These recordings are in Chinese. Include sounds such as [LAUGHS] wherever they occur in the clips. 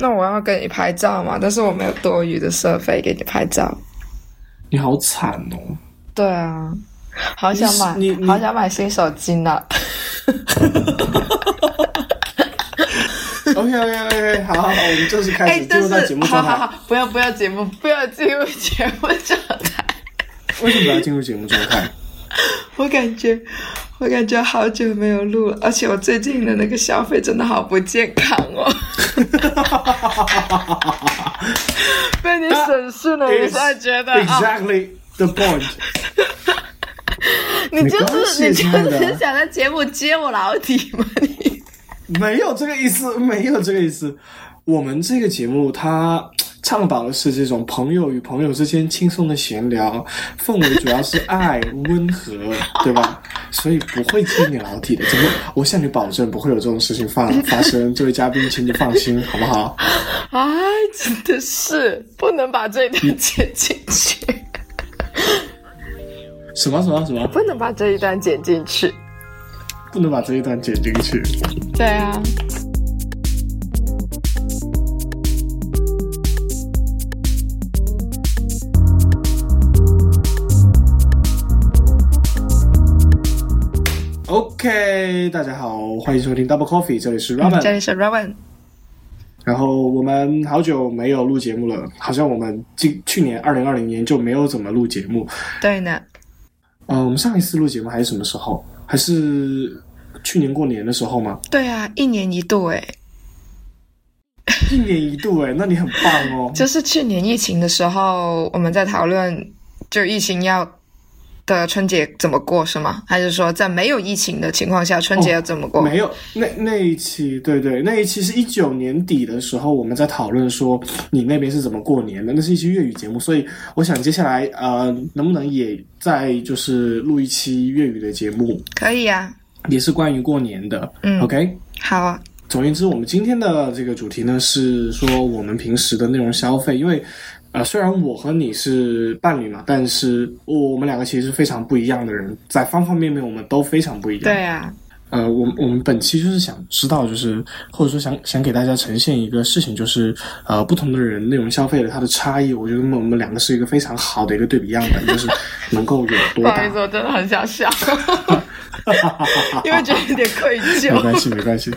那我要跟你拍照嘛，但是我没有多余的设备给你拍照。你好惨哦！对啊，好想买，你你好想买新手机呢。[LAUGHS] OK OK OK，好好好，我们正式开哎，始进入到节目状态。好好，不要不要节目，不要进入节目状态。为什么要进入节目状态？[LAUGHS] 我感觉，我感觉好久没有录了，而且我最近的那个消费真的好不健康哦。[LAUGHS] 被你审视了一下，觉得啊，[LAUGHS] Exactly the point。你就是你就是想在节目揭我老底吗？你没有这个意思，没有这个意思。我们这个节目它倡导的是这种朋友与朋友之间轻松的闲聊，氛围主要是爱、温和，[LAUGHS] 对吧？所以不会揭你老底的。怎么？我向你保证不会有这种事情发 [LAUGHS] 发生。这位嘉宾，请你放心，好不好？哎，真的是不能把这一段剪进去，什么什么什么？不能把这一段剪进去。不能把这一段剪进去。对啊，OK，大家好，欢迎收听 Double Coffee，这里是 Robin。这里是 Robin。然后我们好久没有录节目了，好像我们今去年二零二零年就没有怎么录节目。对呢，呃，我们上一次录节目还是什么时候？还是去年过年的时候吗？对啊，一年一度哎，一年一度哎，那你很棒哦。[LAUGHS] 就是去年疫情的时候，我们在讨论，就疫情要的春节怎么过是吗？还是说在没有疫情的情况下，春节要怎么过？没有，那那一期，对对，那一期是一九年底的时候，我们在讨论说你那边是怎么过年的，那是一期粤语节目，所以我想接下来呃，能不能也再就是录一期粤语的节目，可以啊，也是关于过年的。嗯 OK，好啊，总而言之，我们今天的这个主题呢是说我们平时的内容消费，因为呃，虽然我和你是伴侣嘛，但是我们两个其实是非常不一样的人，在方方面面我们都非常不一样。对啊，呃，我们我们本期就是想知道，就是或者说想想给大家呈现一个事情，就是呃，不同的人内容消费的它的差异，我觉得我们我们两个是一个非常好的一个对比样本，就是能够有多大不好意思，我真的很想笑，[LAUGHS] 因为觉得有点愧疚没。关系，没关系，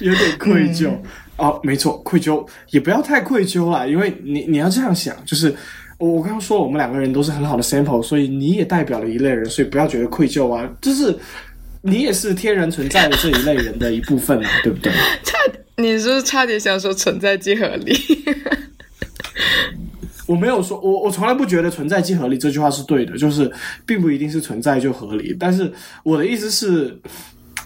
有点愧疚。哦，没错，愧疚也不要太愧疚啦，因为你你要这样想，就是我我刚刚说我们两个人都是很好的 sample，所以你也代表了一类人，所以不要觉得愧疚啊，就是你也是天然存在的这一类人的一部分啊，[LAUGHS] 对不对？差，你是不是差点想说存在即合理？[LAUGHS] 我没有说，我我从来不觉得存在即合理这句话是对的，就是并不一定是存在就合理。但是我的意思是，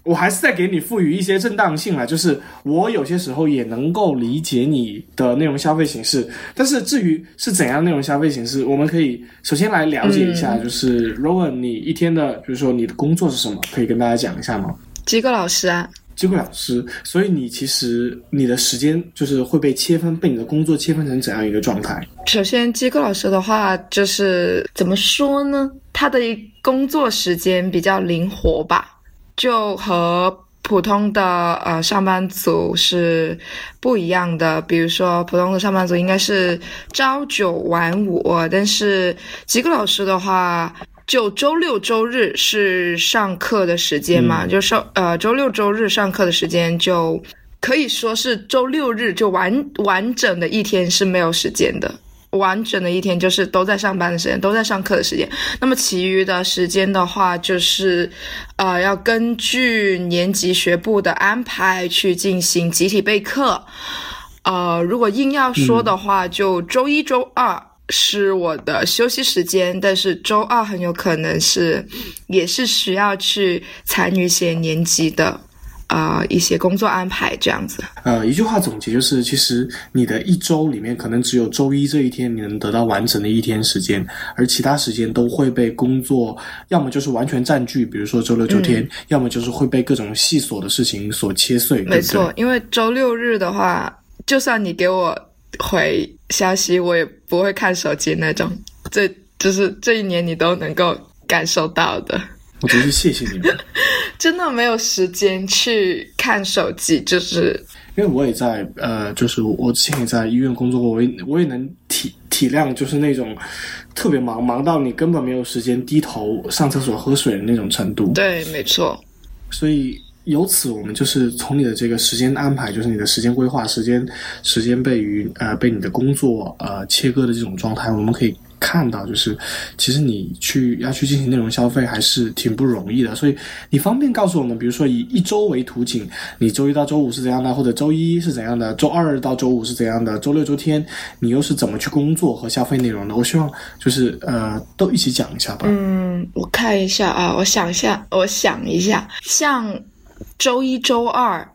我还是在给你赋予一些正当性啊，就是我有些时候也能够理解你的内容消费形式。但是至于是怎样内容消费形式，我们可以首先来了解一下，就是 Rowan，你一天的，比如说你的工作是什么，可以跟大家讲一下吗？机构老师啊，机构老师，所以你其实你的时间就是会被切分，被你的工作切分成怎样一个状态？首先，机构老师的话，就是怎么说呢？他的工作时间比较灵活吧，就和普通的呃上班族是不一样的。比如说，普通的上班族应该是朝九晚五，但是吉克老师的话。就周六周日是上课的时间嘛，就上呃周六周日上课的时间就可以说是周六日就完完整的一天是没有时间的，完整的一天就是都在上班的时间，都在上课的时间。那么其余的时间的话，就是呃要根据年级学部的安排去进行集体备课。呃，如果硬要说的话，就周一周二。是我的休息时间，但是周二很有可能是，也是需要去参与一些年级的，呃，一些工作安排这样子。呃，一句话总结就是，其实你的一周里面可能只有周一这一天你能得到完整的一天时间，而其他时间都会被工作，要么就是完全占据，比如说周六周天，嗯、要么就是会被各种细琐的事情所切碎。没错，对对因为周六日的话，就算你给我回消息，我也不会看手机那种。这就是这一年你都能够感受到的。我真是谢谢你们，[LAUGHS] 真的没有时间去看手机，就是因为我也在呃，就是我之前也在医院工作过，我也我也能体体谅，就是那种特别忙，忙到你根本没有时间低头上厕所喝水的那种程度。对，没错。所以由此，我们就是从你的这个时间安排，就是你的时间规划、时间时间被与呃被你的工作呃切割的这种状态，我们可以。看到就是，其实你去要去进行内容消费还是挺不容易的，所以你方便告诉我们，比如说以一周为图景，你周一到周五是怎样的，或者周一是怎样的，周二到周五是怎样的，周六周天你又是怎么去工作和消费内容的？我希望就是呃都一起讲一下吧。嗯，我看一下啊，我想一下，我想一下，像周一周二，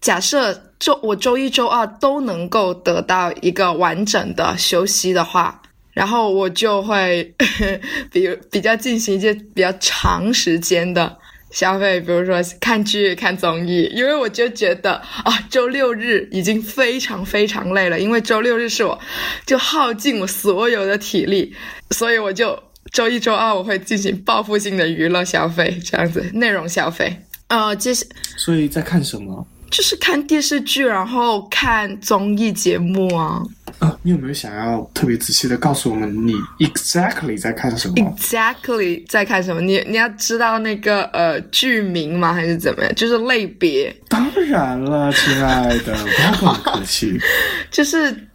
假设周我周一周二都能够得到一个完整的休息的话。然后我就会 [LAUGHS] 比比较进行一些比较长时间的消费，比如说看剧、看综艺，因为我就觉得啊，周六日已经非常非常累了，因为周六日是我就耗尽我所有的体力，所以我就周一周二我会进行报复性的娱乐消费，这样子内容消费。呃，接下所以在看什么？就是看电视剧，然后看综艺节目啊。啊，你有没有想要特别仔细的告诉我们你 exactly 在看什么？exactly 在看什么？你你要知道那个呃剧名吗？还是怎么样？就是类别。当然了，亲爱的，不要跟我客气。[LAUGHS] 就是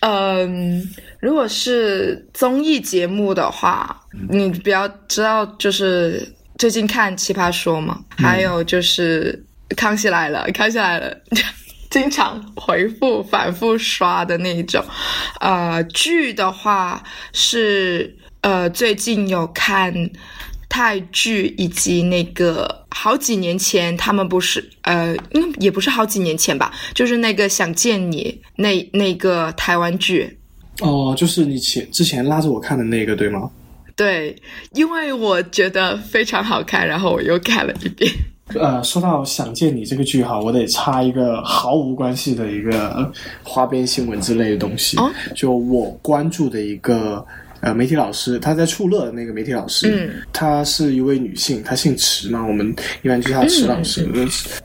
嗯，如果是综艺节目的话，你比较知道，就是最近看《奇葩说》嘛，还有就是《康熙来了》，《康熙来了》。[LAUGHS] 经常回复、反复刷的那一种，呃，剧的话是呃，最近有看泰剧，以及那个好几年前他们不是呃，嗯，也不是好几年前吧，就是那个想见你那那个台湾剧。哦，就是你前之前拉着我看的那个，对吗？对，因为我觉得非常好看，然后我又看了一遍。[LAUGHS] 呃，说到想见你这个剧哈，我得插一个毫无关系的一个花边新闻之类的东西。就我关注的一个呃媒体老师，他在处乐的那个媒体老师，嗯，她是一位女性，她姓池嘛，我们一般叫她池老师。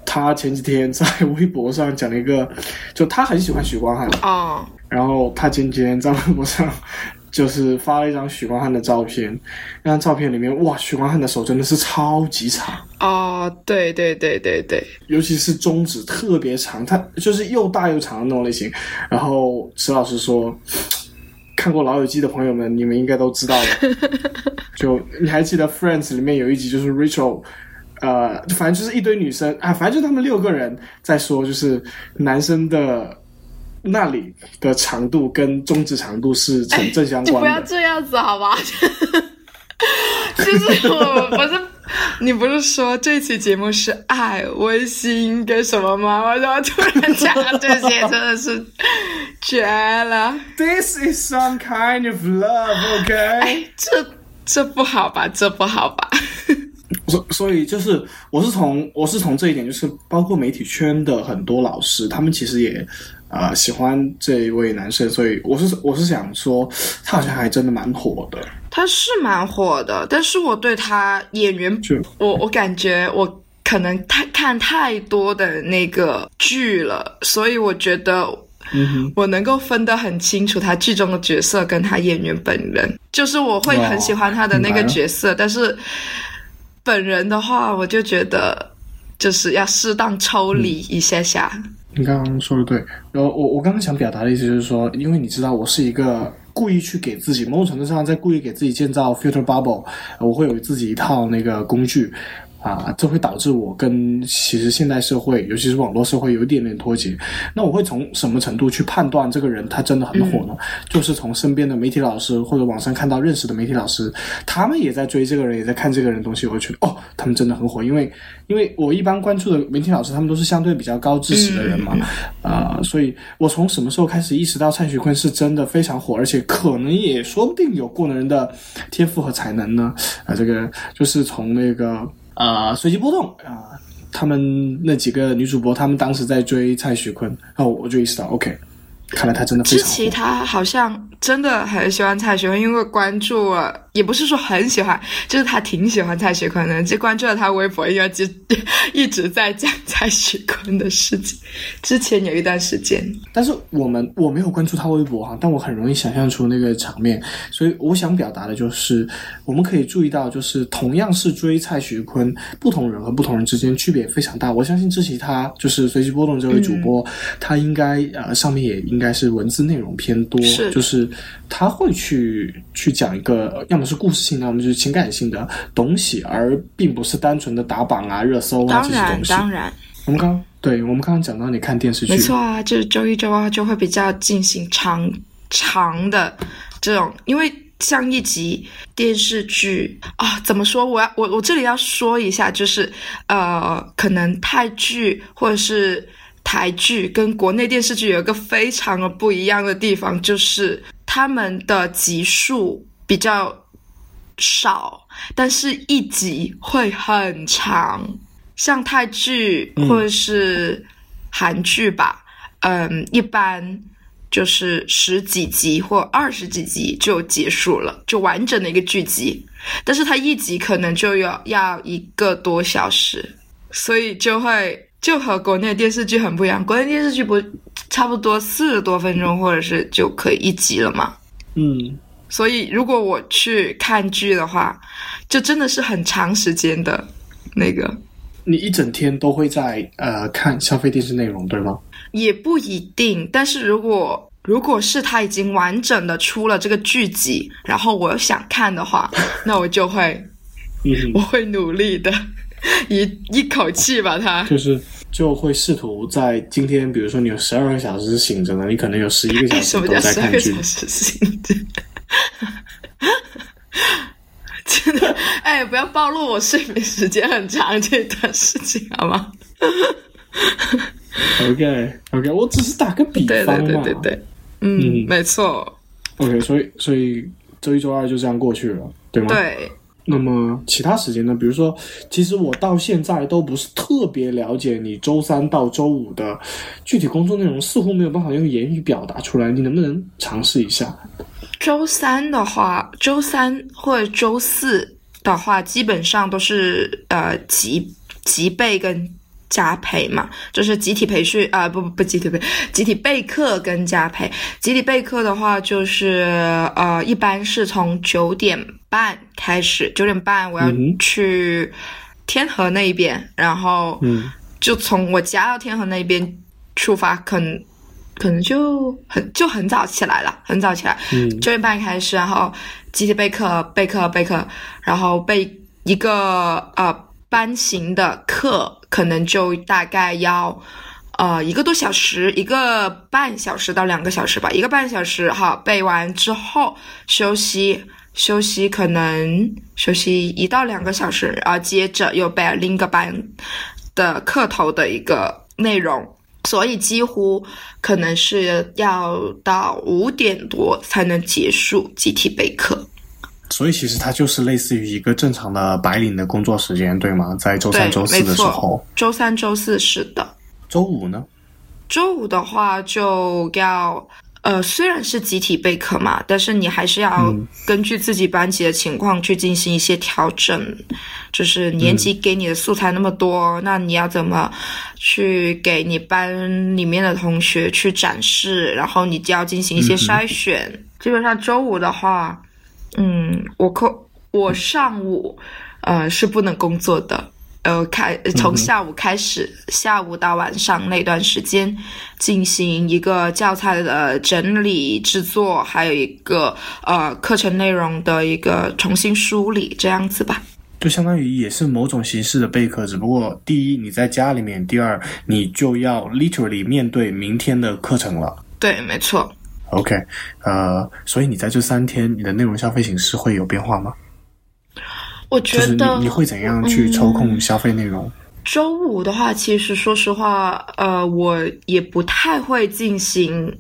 她前几天在微博上讲了一个，就她很喜欢许光汉哦，然后她前几天在微博上。就是发了一张许光汉的照片，那张照片里面，哇，许光汉的手真的是超级长啊，对对对对对，尤其是中指特别长，他就是又大又长的那种类型。然后池老师说，[TSK] 看过《老友记》的朋友们，你们应该都知道了。[LAUGHS] 就你还记得《Friends》里面有一集，就是 Rachel，呃，反正就是一堆女生啊，反正就他们六个人在说，就是男生的。那里的长度跟中指长度是成正相关的。不要这样子好吧？[LAUGHS] 就是我不是你不是说这期节目是爱温馨跟什么吗？我怎么突然讲这些？真的是绝了！This is some kind of love，OK？哎，这这不好吧？这不好吧？所所以就是，我是从我是从这一点，就是包括媒体圈的很多老师，他们其实也。啊，喜欢这一位男生，所以我是我是想说，他好像还真的蛮火的。他是蛮火的，但是我对他演员，我我感觉我可能太看太多的那个剧了，所以我觉得，我能够分得很清楚他剧中的角色跟他演员本人。就是我会很喜欢他的那个角色，但是本人的话，我就觉得就是要适当抽离一下下。你刚刚说的对，然后我我刚刚想表达的意思就是说，因为你知道我是一个故意去给自己某种程度上在故意给自己建造 future bubble，我会有自己一套那个工具。啊，这会导致我跟其实现代社会，尤其是网络社会有一点点脱节。那我会从什么程度去判断这个人他真的很火呢？就是从身边的媒体老师或者网上看到认识的媒体老师，他们也在追这个人，也在看这个人东西，我会觉得哦，他们真的很火。因为因为我一般关注的媒体老师，他们都是相对比较高知识的人嘛，啊，所以我从什么时候开始意识到蔡徐坤是真的非常火，而且可能也说不定有过人的天赋和才能呢？啊，这个就是从那个。啊，随机波动啊！他们那几个女主播，他们当时在追蔡徐坤，然后我就意识到，OK，看来他真的非常。知其他好像真的很喜欢蔡徐坤，因为关注了也不是说很喜欢，就是他挺喜欢蔡徐坤的，就关注了他微博，应该就一直在讲蔡徐坤的事情。之前有一段时间，但是我们我没有关注他微博哈，但我很容易想象出那个场面，所以我想表达的就是，我们可以注意到，就是同样是追蔡徐坤，不同人和不同人之间区别非常大。我相信之前他就是随机波动这位主播，他应该呃上面也应该是文字内容偏多，就是他会去去讲一个要么。是故事性的，我们就是情感性的东西，而并不是单纯的打榜啊、热搜啊这些东西。当然，当然。我们刚对我们刚刚讲到你看电视剧，没错啊，就是周一、周二就会比较进行长长的这种，因为像一集电视剧啊，怎么说？我要我我这里要说一下，就是呃，可能泰剧或者是台剧跟国内电视剧有一个非常的不一样的地方，就是他们的集数比较。少，但是一集会很长，像泰剧或者是韩剧吧，嗯，一般就是十几集或二十几集就结束了，就完整的一个剧集。但是它一集可能就要要一个多小时，所以就会就和国内电视剧很不一样。国内电视剧不差不多四十多分钟，或者是就可以一集了嘛？嗯。所以，如果我去看剧的话，就真的是很长时间的，那个。你一整天都会在呃看消费电视内容，对吗？也不一定，但是如果如果是它已经完整的出了这个剧集，然后我想看的话，[LAUGHS] 那我就会，我会努力的，一一口气把它，就是就会试图在今天，比如说你有十二个小时醒着呢，你可能有十一个小时 [LAUGHS] 都在看剧。什么叫十二个小时醒着？[LAUGHS] 真的，哎，不要暴露我睡眠时间很长这段事情好吗？OK，OK，我只是打个比方嘛。对对对对，嗯，没错。OK，所以所以周一周二就这样过去了，对吗？对。那么其他时间呢？比如说，其实我到现在都不是特别了解你周三到周五的具体工作内容，似乎没有办法用言语表达出来。你能不能尝试一下？周三的话，周三或者周四的话，基本上都是呃集集备跟加培嘛，就是集体培训啊，不不不集体备，集体备课跟加培。集体备课的话，就是呃一般是从九点半开始，九点半我要去天河那边，然后就从我家到天河那边出发，可能。可能就很就很早起来了，很早起来，九点半开始，然后集体备课，备课，备课，然后备一个呃班型的课，可能就大概要呃一个多小时，一个半小时到两个小时吧，一个半小时哈，背完之后休息休息，可能休息一到两个小时，然后接着又背另一个班的课头的一个内容。所以几乎可能是要到五点多才能结束集体备课。所以其实它就是类似于一个正常的白领的工作时间，对吗？在周三、周四的时候。周三、周四是的。周五呢？周五的话就要。呃，虽然是集体备课嘛，但是你还是要根据自己班级的情况去进行一些调整。就是年级给你的素材那么多，那你要怎么去给你班里面的同学去展示？然后你就要进行一些筛选。基本上周五的话，嗯，我课我上午呃是不能工作的。呃，开从下午开始，下午到晚上那段时间，进行一个教材的整理制作，还有一个呃课程内容的一个重新梳理，这样子吧。就相当于也是某种形式的备课，只不过第一你在家里面，第二你就要 literally 面对明天的课程了。对，没错。OK，呃，所以你在这三天，你的内容消费形式会有变化吗？我觉得你会怎样去抽空消费内容？周五的话，其实说实话，呃，我也不太会进行，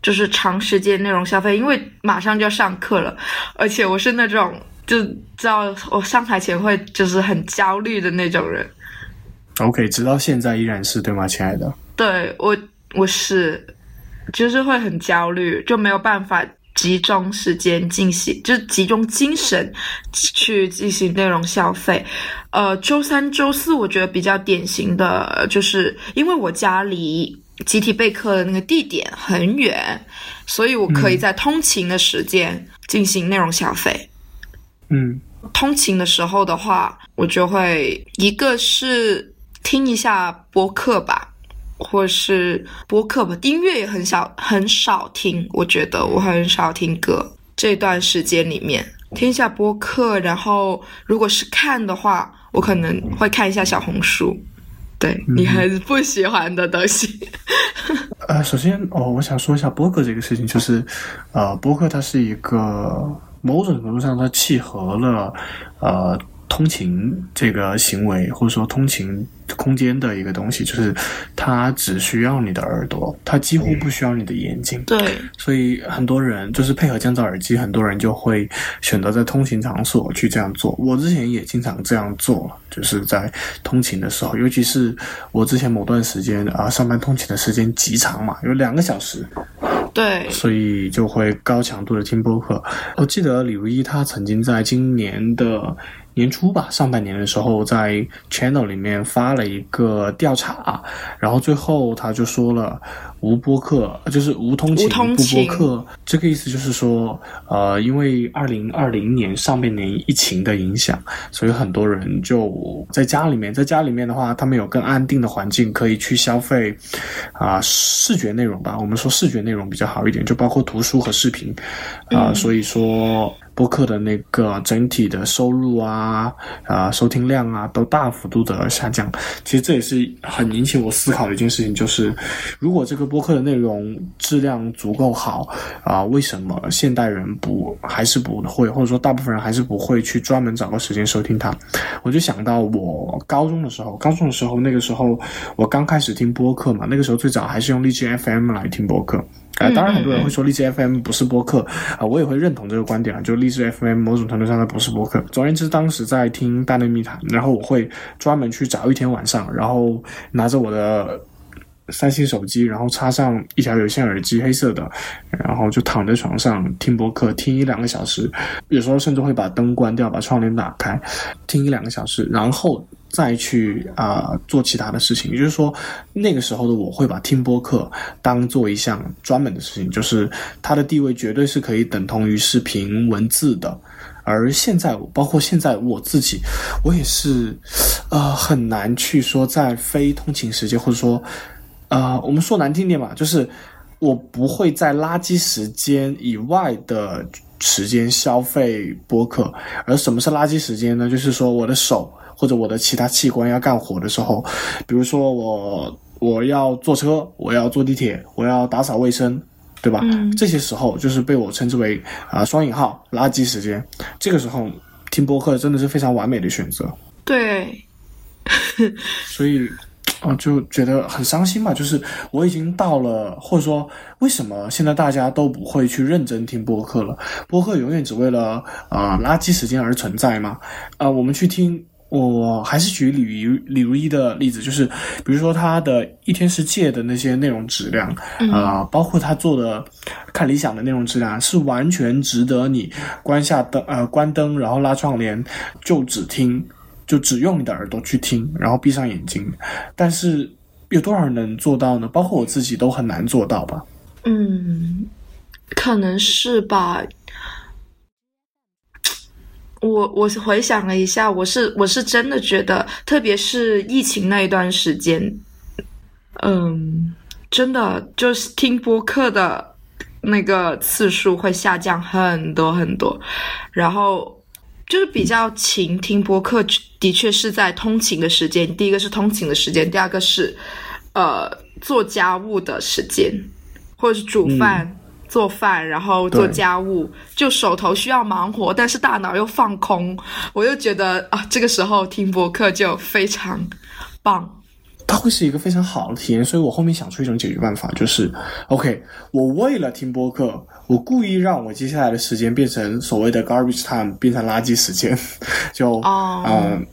就是长时间内容消费，因为马上就要上课了，而且我是那种就知道我上台前会就是很焦虑的那种人。OK，直到现在依然是对吗，亲爱的？对我，我是，就是会很焦虑，就没有办法集中时间进行，就是集中精神去进行内容消费。呃，周三、周四我觉得比较典型的就是，因为我家离集体备课的那个地点很远，所以我可以在通勤的时间进行内容消费。嗯通勤的时候的话，我就会一个是听一下播客吧，或是播客吧，音乐也很少很少听，我觉得我很少听歌。这段时间里面听一下播客，然后如果是看的话，我可能会看一下小红书。对你很不喜欢的东西，呃，首先哦，我想说一下播客这个事情，就是呃，播客它是一个某种程度上它契合了呃通勤这个行为或者说通勤空间的一个东西，就是它只需要你的耳朵，它几乎不需要你的眼睛。对，所以很多人就是配合降噪耳机，很多人就会选择在通勤场所去这样做。我之前也经常这样做，就是在通勤的时候，尤其是我之前某段时间啊、上班通勤的时间极长嘛，有两个小时，对，所以就会高强度的听播客。我记得李如一他曾经在今年的年初吧，上半年的时候，在 Channel 里面发了一个调查，然后最后他就说了无播客就是无通勤不播客，这个意思就是说，呃，因为二零二零年上半年疫情的影响，所以很多人就在家里面，在家里面的话，他们有更安定的环境可以去消费啊、视觉内容吧。我们说视觉内容比较好一点，就包括图书和视频啊、所以说。播客的那个整体的收入啊、啊、收听量啊，都大幅度的下降。其实这也是很引起我思考的一件事情，就是如果这个播客的内容质量足够好啊、为什么现代人不还是不会，或者说大部分人还是不会去专门找个时间收听它？我就想到我高中的时候，高中的时候，那个时候我刚开始听播客嘛，那个时候最早还是用荔枝 FM 来听播客。啊、当然很多人会说荔枝 FM 不是播客啊、我也会认同这个观点啊，就荔枝 FM 某种程度上它不是播客。总而言之，当时在听大内密谈，然后我会专门去找一天晚上，然后拿着我的三星手机，然后插上一条有线耳机，黑色的，然后就躺在床上听播客，听一两个小时，有时候甚至会把灯关掉，把窗帘打开，听一两个小时，然后再去啊、做其他的事情。也就是说，那个时候的我会把听播客当做一项专门的事情，就是它的地位绝对是可以等同于视频文字的。而现在，包括现在我自己，我也是，呃，很难去说在非通勤时间，或者说，呃，我们说难听点吧，就是我不会在垃圾时间以外的时间消费播客。而什么是垃圾时间呢？就是说我的手或者我的其他器官要干活的时候，比如说我我要坐车，我要坐地铁，我要打扫卫生。对吧？嗯这些时候就是被我称之为啊、双引号垃圾时间。这个时候听播客真的是非常完美的选择。对，[LAUGHS] 所以我就觉得很伤心嘛，就是我已经到了，或者说为什么现在大家都不会去认真听播客了？播客永远只为了啊、呃垃圾时间而存在吗？啊、我们去听。我还是举李如李如一的例子，就是比如说他的一天世界的那些内容质量，啊、包括他做的看理想的内容质量，是完全值得你关下灯呃关灯，然后拉窗帘，就只听就只用你的耳朵去听，然后闭上眼睛。但是有多少人能做到呢？包括我自己都很难做到吧。嗯，可能是吧。我我回想了一下，我是我是真的觉得，特别是疫情那一段时间，嗯，真的就是听播客的那个次数会下降很多很多，然后就是比较勤听播客，的确是在通勤的时间。第一个是通勤的时间，第二个是呃做家务的时间，或者是煮饭。做饭，然后做家务，就手头需要忙活，但是大脑又放空，我又觉得啊，这个时候听播客就非常棒。它会是一个非常好的体验，所以我后面想出一种解决办法，就是，OK，我为了听播客，我故意让我接下来的时间变成所谓的 garbage time，变成垃圾时间，[LAUGHS] 就，哦。嗯、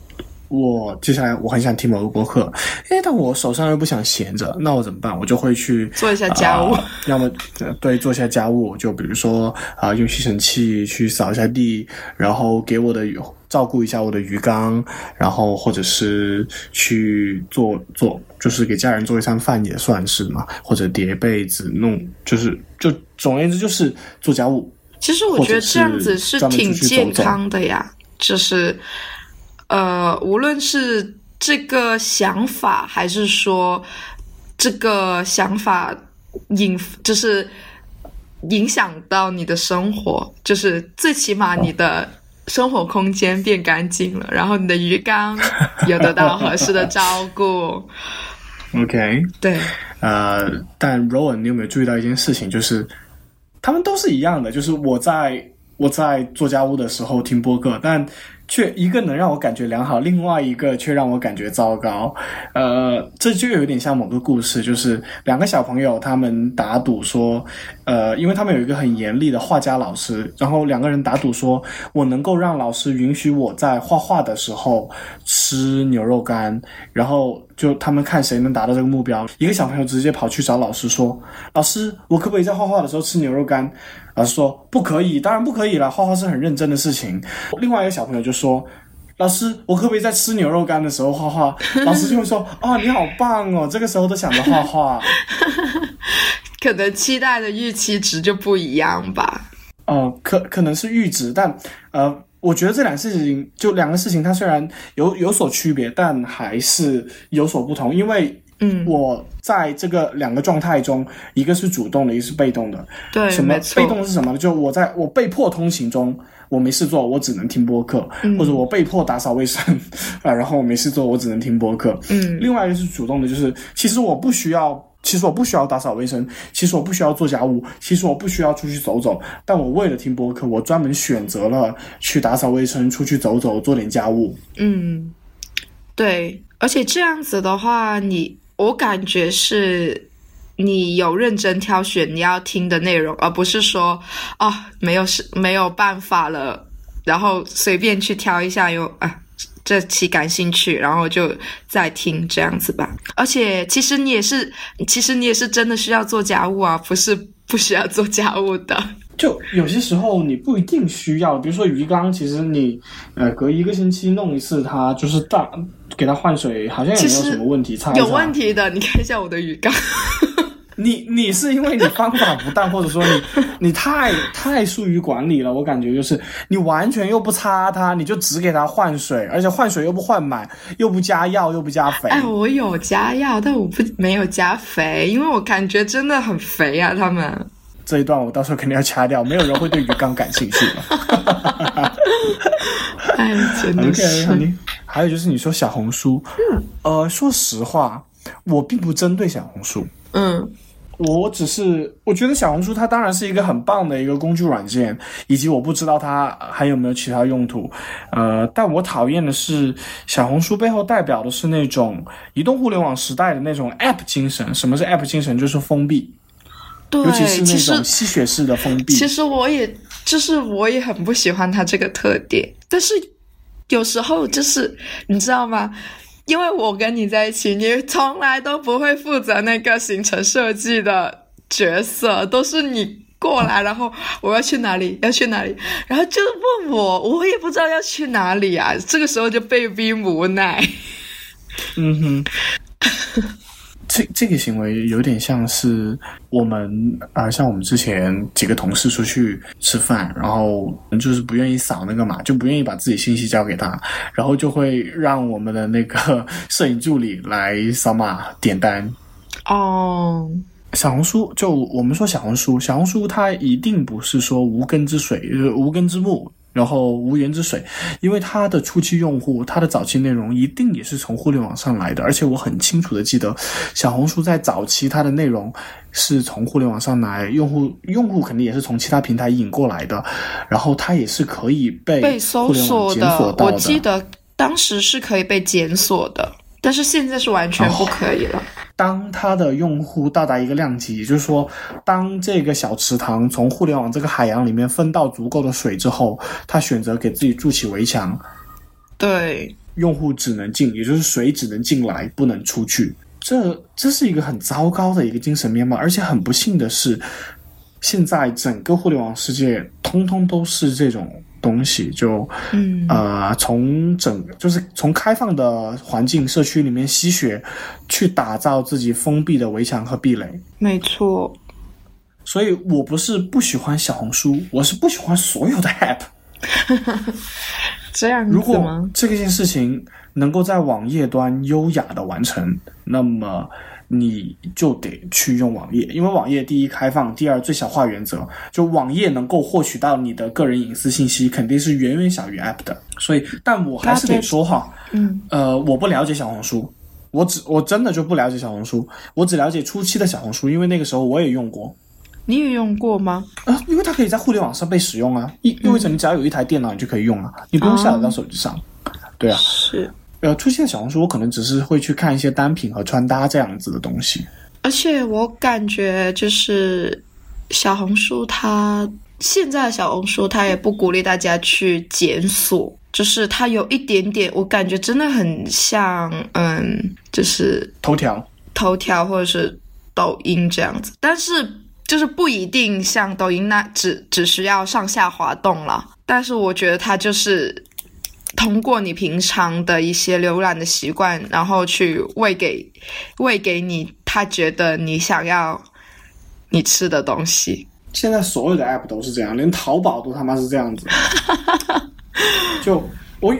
我接下来我很想听某个播客，诶，但我手上又不想闲着，那我怎么办？我就会去做一下家务，呃 [LAUGHS] 要么呃对做一下家务，就比如说啊、用吸尘器去扫一下地，然后给我的照顾一下我的鱼缸，然后或者是去做做，就是给家人做一餐饭也算是嘛，或者叠被子弄，就是就总而言之就是做家务。其实我觉得这样子是挺健康的呀，就是呃，无论是这个想法，还是说这个想法影，就是影响到你的生活，就是最起码你的生活空间变干净了，然后你的鱼缸有得到合适的照顾。OK，对，呃，但 Rowan，你有没有注意到一件事情，就是他们都是一样的，就是我在我在做家务的时候听播客，但却一个能让我感觉良好，另外一个却让我感觉糟糕。呃，这就有点像某个故事，就是两个小朋友他们打赌说，呃，因为他们有一个很严厉的画家老师，然后两个人打赌说，我能够让老师允许我在画画的时候吃牛肉干，然后就他们看谁能达到这个目标。一个小朋友直接跑去找老师说：“老师，我可不可以在画画的时候吃牛肉干？”老师说：“不可以，当然不可以了，画画是很认真的事情。”另外一个小朋友就说。老师，我可不可以在吃牛肉干的时候画画？[LAUGHS] 老师就会说：“哦，你好棒哦，这个时候都想着画画。[LAUGHS] ”可能期待的预期值就不一样吧。哦，可可能是阈值，但呃，我觉得这两个事情就两个事情，它虽然有有所区别，但还是有所不同。因为嗯，我在这个两个状态中，一个是主动的，一个是被动的。对，什么被动是什么呢？就我在我被迫通勤中，我没事做，我只能听播客，嗯或者我被迫打扫卫生啊，[LAUGHS] 然后我没事做，我只能听播客。嗯另外一个是主动的，就是其实我不需要，其实我不需要打扫卫生，其实我不需要做家务，其实我不需要出去走走，但我为了听播客，我专门选择了去打扫卫生，出去走走，做点家务。嗯，对，而且这样子的话，你我感觉是你有认真挑选你要听的内容，而不是说啊没有是没有办法了，然后随便去挑一下又啊。这期感兴趣，然后就再听这样子吧。而且，其实你也是，其实你也是真的需要做家务啊，不是不需要做家务的。就有些时候你不一定需要，比如说鱼缸，其实你呃隔一个星期弄一次它，就是大给它换水，好像也没有什么问题。擦一擦有问题的，你看一下我的鱼缸。你你是因为你方法不当，或者说你 [LAUGHS] 你太太疏于管理了，我感觉就是你完全又不擦它，你就只给它换水，而且换水又不换满，又不加药，又不加肥。哎，我有加药，但我不没有加肥，因为我感觉真的很肥啊，他们。这一段我到时候肯定要掐掉，没有人会对鱼缸感兴趣了。[LAUGHS] 哎，真的是。还有就是你说小红书，呃，说实话，我并不针对小红书。嗯我只是我觉得小红书它当然是一个很棒的一个工具软件，以及我不知道它还有没有其他用途，呃，但我讨厌的是小红书背后代表的是那种移动互联网时代的那种 App 精神。什么是 App 精神？就是封闭，对尤其是，那种吸血式的封闭。其实我也就是我也很不喜欢它这个特点，但是有时候就是你知道吗？因为我跟你在一起，你从来都不会负责那个行程设计的角色，都是你过来，然后我要去哪里，要去哪里，然后就问我，我也不知道要去哪里啊，这个时候就被逼无奈。嗯哼，这这个行为有点像是我们啊、像我们之前几个同事出去吃饭，然后就是不愿意扫那个码，就不愿意把自己信息交给他，然后就会让我们的那个 [LAUGHS] 摄影助理来扫码点单。哦，小红书就我们说小红书，小红书它一定不是说无根之水，呃无根之木，然后无源之水，因为它的初期用户，它的早期内容一定也是从互联网上来的，而且我很清楚的记得，小红书在早期它的内容是从互联网上来，用户用户肯定也是从其他平台引过来的，然后它也是可以被被搜索的我记得当时是可以被检索的，但是现在是完全不可以了。当它的用户到达一个量级，也就是说，当这个小池塘从互联网这个海洋里面分到足够的水之后，它选择给自己筑起围墙，对，用户只能进，也就是水只能进来，不能出去。这这是一个很糟糕的一个精神面貌，而且很不幸的是，现在整个互联网世界通通都是这种东西，就嗯呃，从整就是从开放的环境社区里面吸血，去打造自己封闭的围墙和壁垒。没错，所以我不是不喜欢小红书，我是不喜欢所有的 app。[LAUGHS] 这样如果？这件事情能够在网页端优雅的完成，那么你就得去用网页，因为网页第一开放，第二最小化原则，就网页能够获取到你的个人隐私信息，肯定是远远小于 app 的。所以，但我还是得说哈，嗯呃，我不了解小红书，我只我真的就不了解小红书，我只了解初期的小红书，因为那个时候我也用过。你也用过吗？啊，因为它可以在互联网上被使用啊，意意味着你只要有一台电脑，你就可以用啊，你不用下载到手机上。对啊，是，呃，出现小红书，我可能只是会去看一些单品和穿搭这样子的东西。而且我感觉就是小红书它现在的小红书它也不鼓励大家去检索，就是它有一点点，我感觉真的很像，嗯，就是头条，头条或者是抖音这样子，但是就是不一定像抖音那只只需要上下滑动了，但是我觉得它就是通过你平常的一些浏览的习惯，然后去喂给喂给你他觉得你想要你吃的东西。现在所有的 app 都是这样，连淘宝都他妈是这样子。[LAUGHS] 就我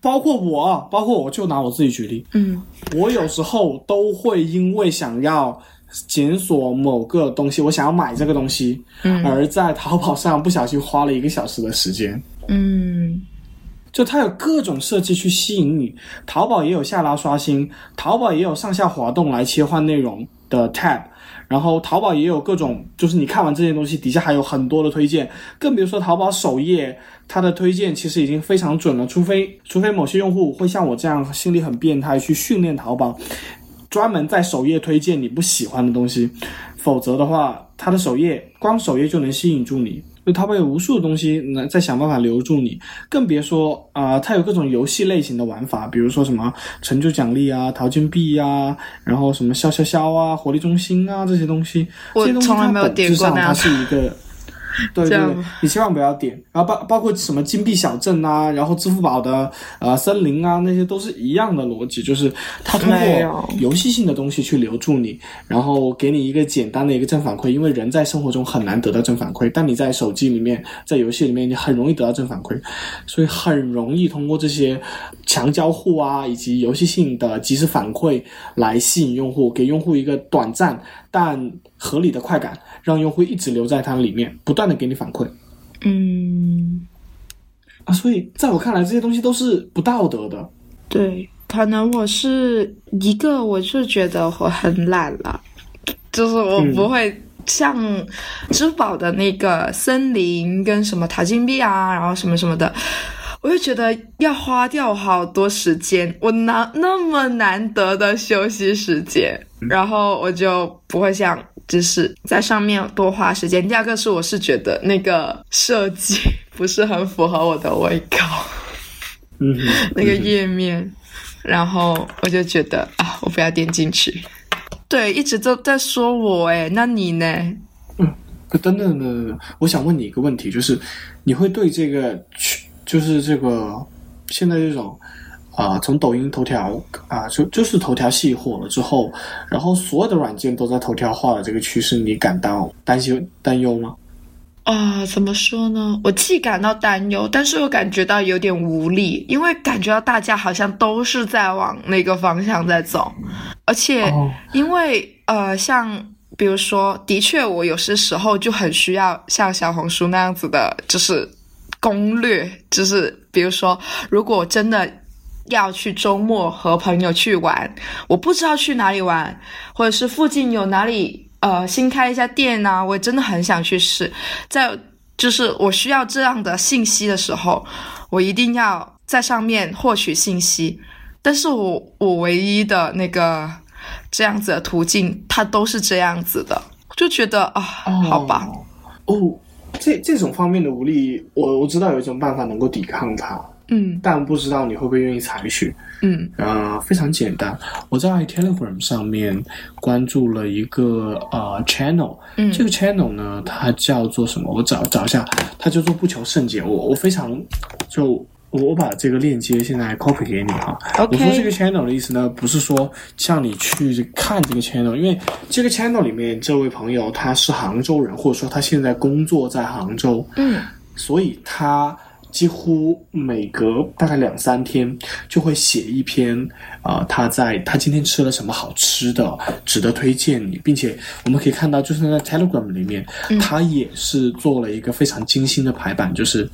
包括我，包括我就拿我自己举例，嗯我有时候都会因为想要检索某个东西，我想要买这个东西，嗯而在淘宝上不小心花了一个小时的时间。嗯就它有各种设计去吸引你，淘宝也有下拉刷新，淘宝也有上下滑动来切换内容的 tab，然后淘宝也有各种，就是你看完这些东西，底下还有很多的推荐，更别说淘宝首页它的推荐其实已经非常准了，除非除非某些用户会像我这样心里很变态去训练淘宝，专门在首页推荐你不喜欢的东西，否则的话，它的首页光首页就能吸引住你。就它会有无数的东西能在想办法留住你，更别说啊、它有各种游戏类型的玩法，比如说什么成就奖励啊、淘金币啊，然后什么消消消啊、活力中心啊这些东西，我这些东西从来没有它本质上它点过那样是一个。对对你千万不要点，然后包包括什么金币小镇啊，然后支付宝的呃森林啊，那些都是一样的逻辑，就是它通过游戏性的东西去留住你，然后给你一个简单的一个正反馈，因为人在生活中很难得到正反馈，但你在手机里面，在游戏里面，你很容易得到正反馈，所以很容易通过这些强交互啊，以及游戏性的及时反馈来吸引用户，给用户一个短暂但合理的快感，让用户一直留在它里面，不断的给你反馈嗯，啊。所以在我看来，这些东西都是不道德的。对，可能我是一个，我就觉得我很懒了，就是我嗯不会像支付宝的那个森林跟什么淘金币啊，然后什么什么的。我就觉得要花掉好多时间，我难那么难得的休息时间，然后我就不会像就是在上面多花时间。第二个是，我是觉得那个设计 [LAUGHS] 不是很符合我的胃口。嗯，那个页面，然后我就觉得啊，我不要点进去。对，一直都在说我哎，那你呢？嗯等等等等等，我想问你一个问题，就是你会对这个，就是这个现在这种啊、从抖音、头条啊、就就是头条系火了之后，然后所有的软件都在头条化的这个趋势，你感到担心担忧吗？啊、怎么说呢？我既感到担忧，但是又感觉到有点无力，因为感觉到大家好像都是在往那个方向在走，而且哦因为呃，像比如说，的确，我有些时候就很需要像小红书那样子的，就是攻略，就是比如说，如果真的要去周末和朋友去玩，我不知道去哪里玩，或者是附近有哪里呃新开一家店啊，我真的很想去试。在就是我需要这样的信息的时候，我一定要在上面获取信息。但是我我唯一的那个这样子的途径，它都是这样子的，就觉得啊，好吧，哦，这这种方面的无力，我我知道有一种办法能够抵抗它，嗯但不知道你会不会愿意采取。嗯呃，非常简单，我在 Telegram 上面关注了一个呃 channel，嗯这个 channel 呢，它叫做什么？我找找一下，它叫做不求甚解。我我非常就我我把这个链接现在 copy 给你哈。我说这个 channel 的意思呢，不是说像你去看这个 channel，因为这个 channel 里面这位朋友他是杭州人，或者说他现在工作在杭州，嗯所以他几乎每隔大概两三天就会写一篇啊、呃他在他今天吃了什么好吃的，值得推荐你，并且我们可以看到，就是在 Telegram 里面，他也是做了一个非常精心的排版，就是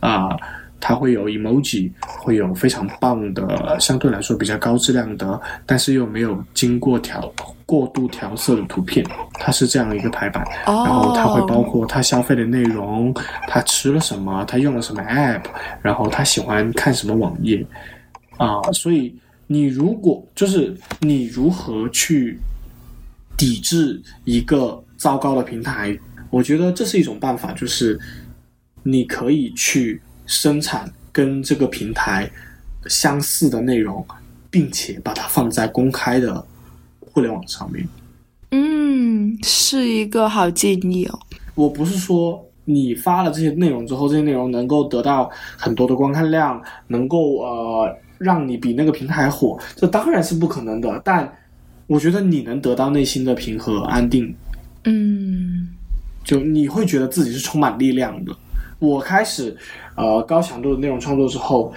啊。它会有 emoji，会有非常棒的，相对来说比较高质量的，但是又没有经过调过度调色的图片，它是这样一个排版。哦，然后它会包括他消费的内容，他吃了什么，他用了什么 app，然后他喜欢看什么网页啊、所以你如果就是你如何去抵制一个糟糕的平台，我觉得这是一种办法，就是你可以去生产跟这个平台相似的内容，并且把它放在公开的互联网上面。嗯，是一个好建议哦。我不是说你发了这些内容之后，这些内容能够得到很多的观看量，能够呃让你比那个平台火，这当然是不可能的。但我觉得你能得到内心的平和安定，嗯就你会觉得自己是充满力量的。我开始呃高强度的内容创作之后，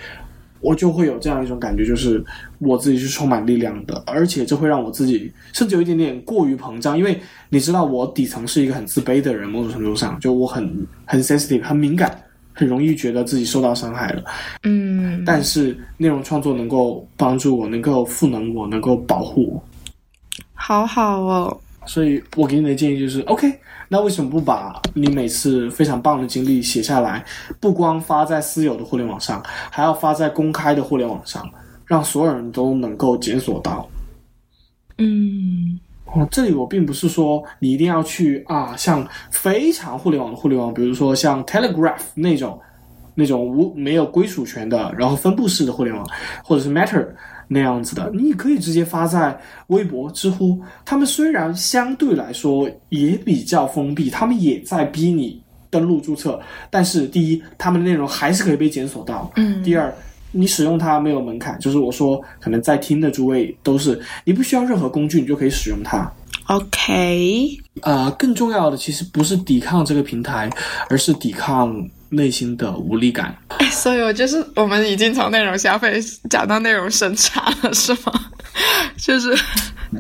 我就会有这样一种感觉，就是我自己是充满力量的，而且这会让我自己甚至有一点点过于膨胀，因为你知道我底层是一个很自卑的人，某种程度上就我很很 sensitive，很敏感，很容易觉得自己受到伤害了。嗯，但是内容创作能够帮助我，能够赋能我，能够保护我。好好哦。所以我给你的建议就是，OK，那为什么不把你每次非常棒的经历写下来，不光发在私有的互联网上，还要发在公开的互联网上，让所有人都能够检索到。嗯哦，这里我并不是说你一定要去啊，像非常互联网的互联网，比如说像 Telegraph 那种那种无没有归属权的，然后分布式的互联网，或者是 Matter 那样子的，你可以直接发在微博、知乎。他们虽然相对来说也比较封闭，他们也在逼你登录注册，但是第一，他们的内容还是可以被检索到；嗯第二，你使用它没有门槛，就是我说可能在听的诸位都是，你不需要任何工具，你就可以使用它。，OK，呃，更重要的其实不是抵抗这个平台，而是抵抗内心的无力感。所以我就是我们已经从内容消费讲到内容生产了，是吗？[LAUGHS] 就是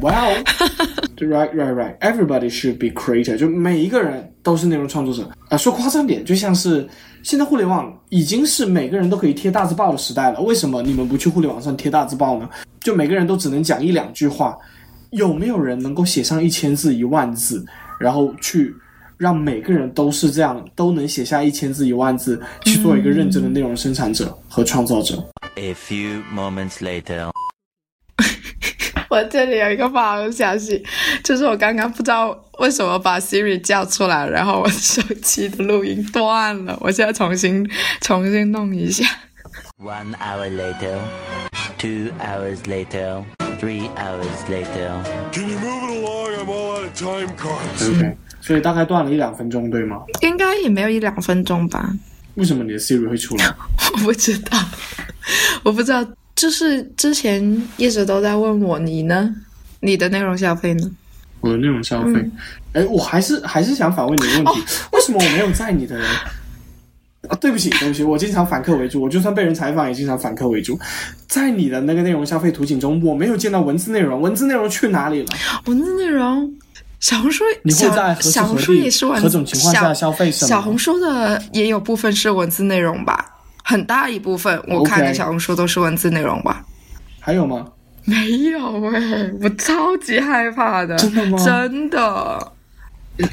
，Well, [LAUGHS] right, right, right. Everybody should be creator. 就每一个人都是内容创作者。啊、说夸张点，就像是现在互联网已经是每个人都可以贴大字报的时代了。为什么你们不去互联网上贴大字报呢？就每个人都只能讲一两句话，有没有人能够写上一千字、一万字，然后去让每个人都是这样，都能写下一千字、一万字，去做一个认真的内容生产者和创造者？A few moments later. 我这里有一个发的消息，就是我刚刚不知道为什么把 Siri 叫出来，然后我手机的录音断了，我现在重新重新弄一下。One hour later. Two hours later. Three hours later. Can you move it along? I'm all out of time cards. OK，所以大概断了一两分钟，对吗？应该也没有一两分钟吧，为什么你的 Siri 会出来？[LAUGHS] 我不知道，我不知道，就是之前一直都在问我你呢，你的内容消费呢？我的内容消费，哎、我还是还是想反问你一个问题，为什么我没有在你的？啊，对不起，对不起，我经常反客为主，我就算被人采访也经常反客为主。在你的那个内容消费图景中，我没有见到文字内容，文字内容去哪里了？文字内容，小红书你会小小红书也是文何种情况下小消费什么？小红书的也有部分是文字内容吧，很大一部分我看的小红书都是文字内容吧。还有吗？没有哎、我超级害怕的，真的吗真的，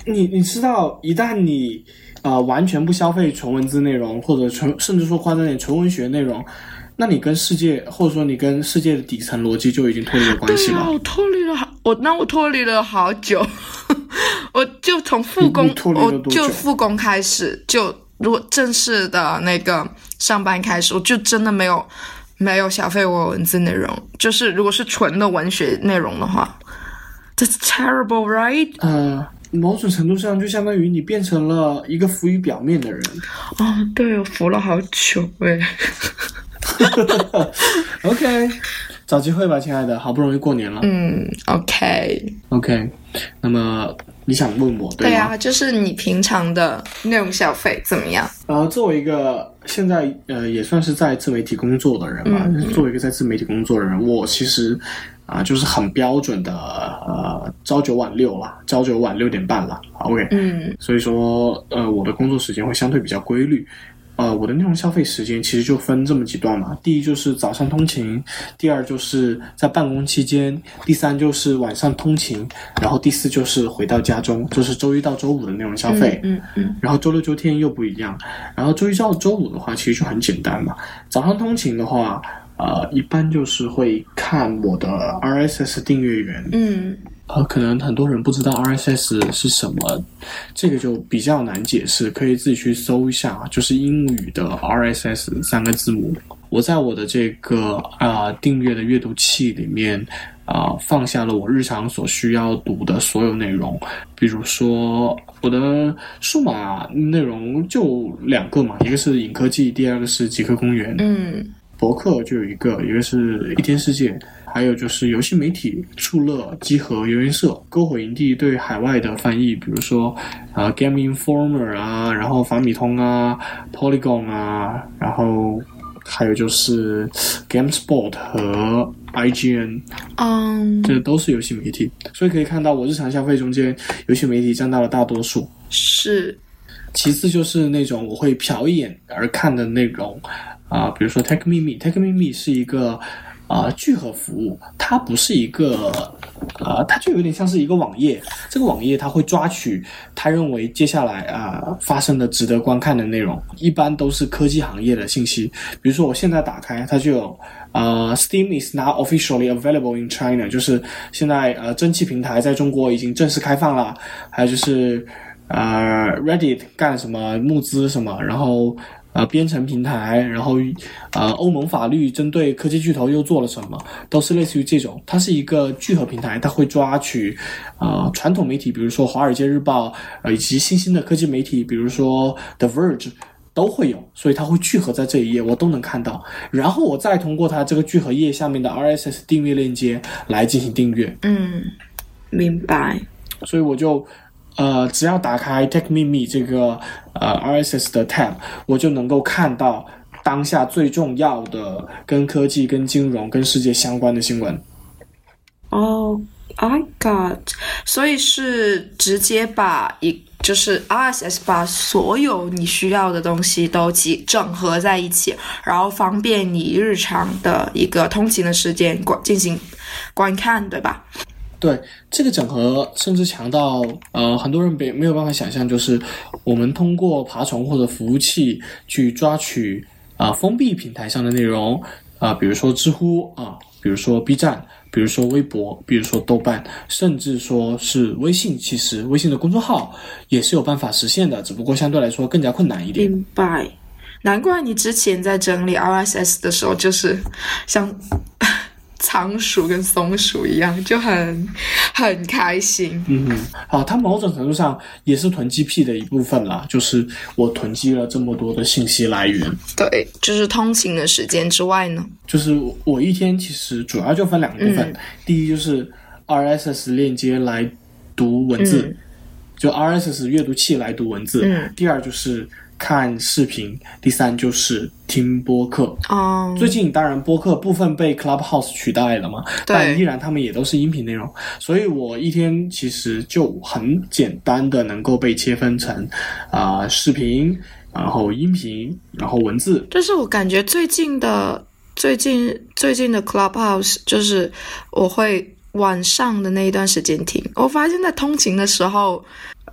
你你知道，一旦你呃完全不消费纯文字内容，或者纯甚至说夸张点纯文学内容，那你跟世界或者说你跟世界的底层逻辑就已经脱离了关系对啊，了。我脱离了好，我那我脱离了好久，我就从复工我就复工开始就如果正式的那个上班开始，我就真的没有没有消费我文字内容，就是如果是纯的文学内容的话，That's terrible, right？呃，某种程度上就相当于你变成了一个浮于表面的人。哦，对，我浮了好久诶。[LAUGHS] OK，找机会吧，亲爱的，好不容易过年了。嗯，OK，OK，那么你想问我对吗？对啊，就是你平常的内容消费怎么样？然后作为一个现在呃也算是在自媒体工作的人吧，嗯作为一个在自媒体工作的人，我其实啊、就是很标准的呃朝九晚六啦，朝九晚六点半啦。OK，嗯所以说呃我的工作时间会相对比较规律。呃，我的内容消费时间其实就分这么几段嘛。第一就是早上通勤，第二就是在办公期间，第三就是晚上通勤，然后第四就是回到家中，就是周一到周五的内容消费。嗯嗯然后周六周天又不一样，然后周一到周五的话，其实就很简单嘛。早上通勤的话，呃，一般就是会看我的 RSS 订阅源，嗯呃，可能很多人不知道 RSS 是什么，这个就比较难解释，可以自己去搜一下，就是英语的 RSS 三个字母。我在我的这个啊、呃订阅的阅读器里面啊、放下了我日常所需要读的所有内容，比如说我的数码内容就两个嘛，一个是影科技，第二个是极客公园。嗯博客就有一个，一个是一天世界，还有就是游戏媒体触乐、集合、游园社、篝火营地对海外的翻译，比如说啊、Game Informer 啊，然后法米通啊、Polygon 啊，然后还有就是 GameSpot 和 IGN，嗯，这都是游戏媒体，所以可以看到我日常消费中间，游戏媒体占到了大多数。是其次就是那种我会瞟一眼而看的内容，啊、比如说 Tech Mimi，Tech Mimi 是一个啊、聚合服务，它不是一个啊、它就有点像是一个网页，这个网页它会抓取它认为接下来啊、发生的值得观看的内容，一般都是科技行业的信息，比如说我现在打开它就有。呃、s t e a m is now officially available in China，就是现在呃蒸汽平台在中国已经正式开放了，还有就是呃，Reddit 干什么募资什么，然后呃编程平台，然后呃欧盟法律针对科技巨头又做了什么，都是类似于这种。它是一个聚合平台，它会抓取呃传统媒体，比如说《华尔街日报》呃以及新兴的科技媒体，比如说 The Verge。都会有，所以它会聚合在这一页，我都能看到。然后我再通过它这个聚合页下面的 RSS 订阅链接来进行订阅。嗯，明白。所以我就呃，只要打开 Tech Mimi 这个呃 RSS 的 tab，我就能够看到当下最重要的跟科技、跟金融、跟世界相关的新闻。哦、i got，所以是直接把一就是 RSS 把所有你需要的东西都集整合在一起，然后方便你日常的一个通勤的时间观进行观看，对吧？对这个整合，甚至强到呃，很多人没没有办法想象，就是我们通过爬虫或者服务器去抓取啊、封闭平台上的内容啊、比如说知乎啊、比如说 B 站，比如说微博，比如说豆瓣，甚至说是微信，其实微信的公众号也是有办法实现的，只不过相对来说更加困难一点。明白。难怪你之前在整理 RSS 的时候，就是像仓鼠跟松鼠一样，就很很开心。嗯哼，好，它某种程度上也是囤积癖的一部分啦，就是我囤积了这么多的信息来源。对，就是通勤的时间之外呢，就是我一天其实主要就分两个部分，嗯。第一就是 RSS 链接来读文字，嗯。就 RSS 阅读器来读文字；嗯。第二就是看视频；第三就是听播客。哦、最近当然播客部分被 Clubhouse 取代了嘛，对但依然他们也都是音频内容，所以我一天其实就很简单的能够被切分成啊、视频，然后音频，然后文字，就是我感觉最近的最近最近的 Clubhouse，就是我会晚上的那一段时间听。我发现，在通勤的时候，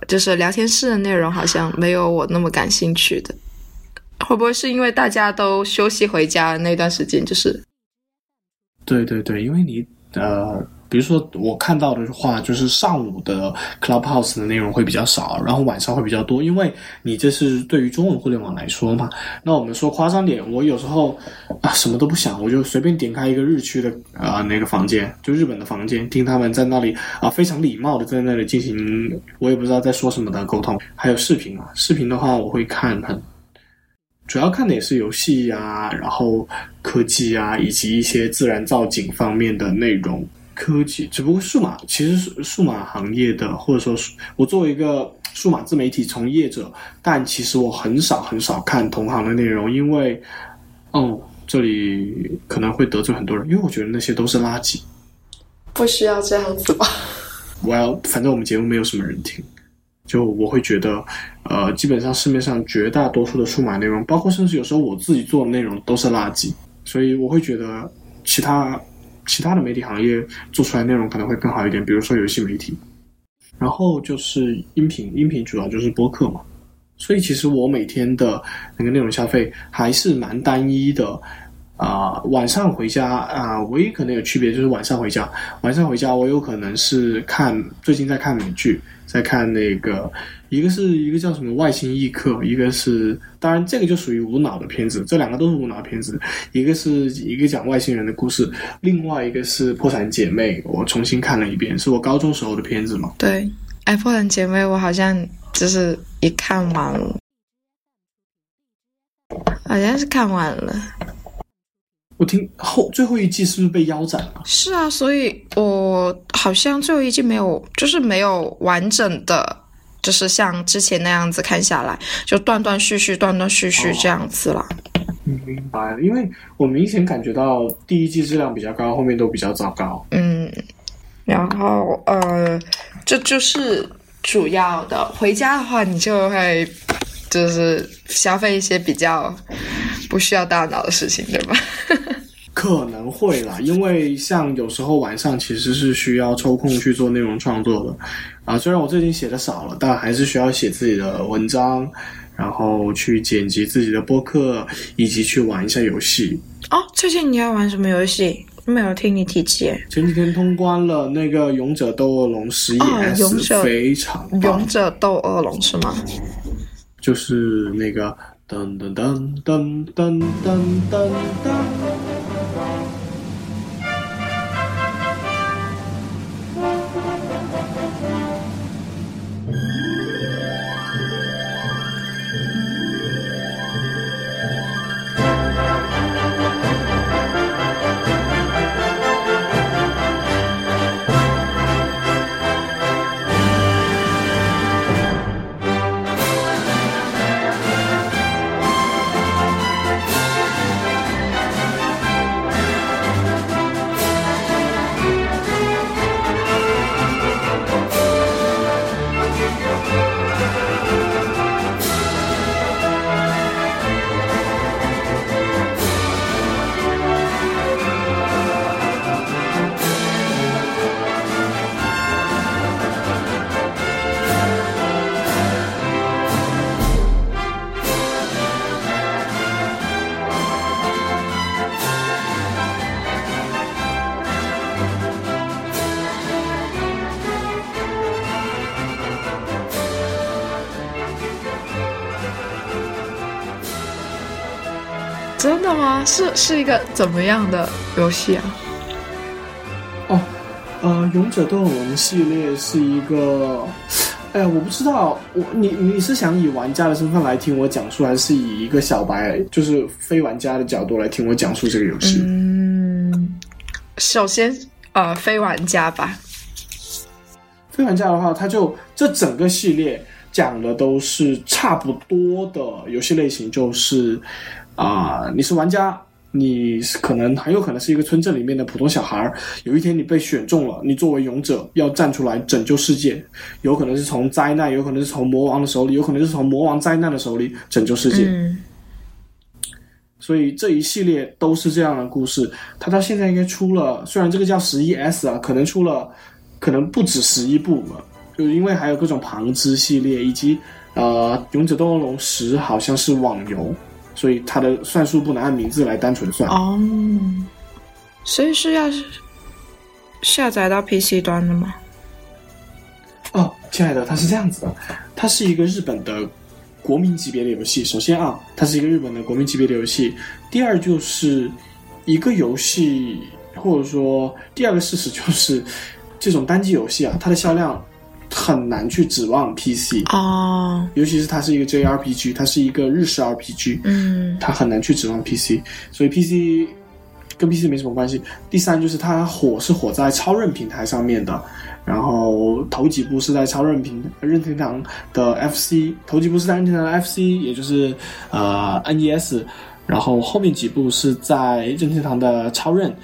就是聊天室的内容好像没有我那么感兴趣的。会不会是因为大家都休息回家那段时间，就是对对对，因为你呃比如说我看到的话，就是上午的 Clubhouse 的内容会比较少，然后晚上会比较多，因为你这是对于中文互联网来说嘛。那我们说夸张点，我有时候啊什么都不想，我就随便点开一个日区的啊、那个房间，就日本的房间，听他们在那里啊非常礼貌的在那里进行，我也不知道在说什么的沟通。还有视频啊，视频的话我会看很。主要看的也是游戏啊，然后科技啊，以及一些自然造景方面的内容。科技，只不过数码其实是数码行业的，或者说是我作为一个数码自媒体从业者，但其实我很少很少看同行的内容，因为，哦，这里可能会得罪很多人，因为我觉得那些都是垃圾。不需要这样子吧？Well，反正我们节目没有什么人听，就我会觉得，呃，基本上市面上绝大多数的数码内容，包括甚至有时候我自己做的内容都是垃圾，所以我会觉得其他其他的媒体行业做出来内容可能会更好一点，比如说游戏媒体，然后就是音频，音频主要就是播客嘛，所以其实我每天的那个内容消费还是蛮单一的。啊、晚上回家啊、唯一可能有区别就是晚上回家。晚上回家，我有可能是看最近在看美剧，在看那个一个是一个叫什么《外星异客》，一个是当然这个就属于无脑的片子，这两个都是无脑片子。一个是一个讲外星人的故事，另外一个是《破产姐妹》，我重新看了一遍，是我高中时候的片子嘛。对，《哎破产姐妹》我好像就是一看完了，好像是看完了。我听后最后一季是不是被腰斩了？是啊，所以我好像最后一季没有，就是没有完整的，就是像之前那样子看下来，就断断续续、断断续续这样子了。嗯，明白了，因为我明显感觉到第一季质量比较高，后面都比较糟糕。嗯，然后呃，这就是主要的。回家的话，你就会就是消费一些比较不需要大脑的事情，对吧？[LAUGHS] 可能会啦，因为像有时候晚上其实是需要抽空去做内容创作的，啊，虽然我最近写的少了，但还是需要写自己的文章，然后去剪辑自己的播客，以及去玩一下游戏。哦，最近你要玩什么游戏？没有听你提及。前几天通关了那个《勇者斗恶龙十一哦 S》勇者非常棒勇，者斗恶龙是吗？就是那个噔噔噔噔噔噔噔噔。是是一个怎么样的游戏啊？哦，呃，勇者斗恶龙系列是一个，哎呀，我不知道，我你你是想以玩家的身份来听我讲述，还是以一个小白，就是非玩家的角度来听我讲述这个游戏？嗯，首先呃，非玩家吧。非玩家的话，它就这整个系列讲的都是差不多的游戏类型，就是啊、你是玩家，你是可能很有可能是一个村镇里面的普通小孩儿，有一天你被选中了，你作为勇者要站出来拯救世界，有可能是从灾难，有可能是从魔王的手里，有可能是从魔王灾难的手里拯救世界。嗯所以这一系列都是这样的故事。它到现在应该出了，虽然这个叫十一 S 啊，可能出了，可能不止十一部了，就因为还有各种旁支系列，以及呃《勇者斗恶龙十》好像是网游，所以它的算术不能按名字来单纯算。哦，所以是要下载到 PC 端的吗？哦，亲爱的，它是这样子的，它是一个日本的国民级别的游戏。首先啊，它是一个日本的国民级别的游戏。第二就是一个游戏，或者说第二个事实就是，这种单机游戏啊，它的销量很难去指望 PC，哦，尤其是它是一个 JRPG，它是一个日式 RPG，嗯它很难去指望 PC，所以 PC 跟 PC 没什么关系。第三就是它火是火在超任平台上面的，然后头几部是在超任平任天堂的 FC，头几部是在任天堂的 FC，也就是呃 NES，然后后面几部是在任天堂的超任。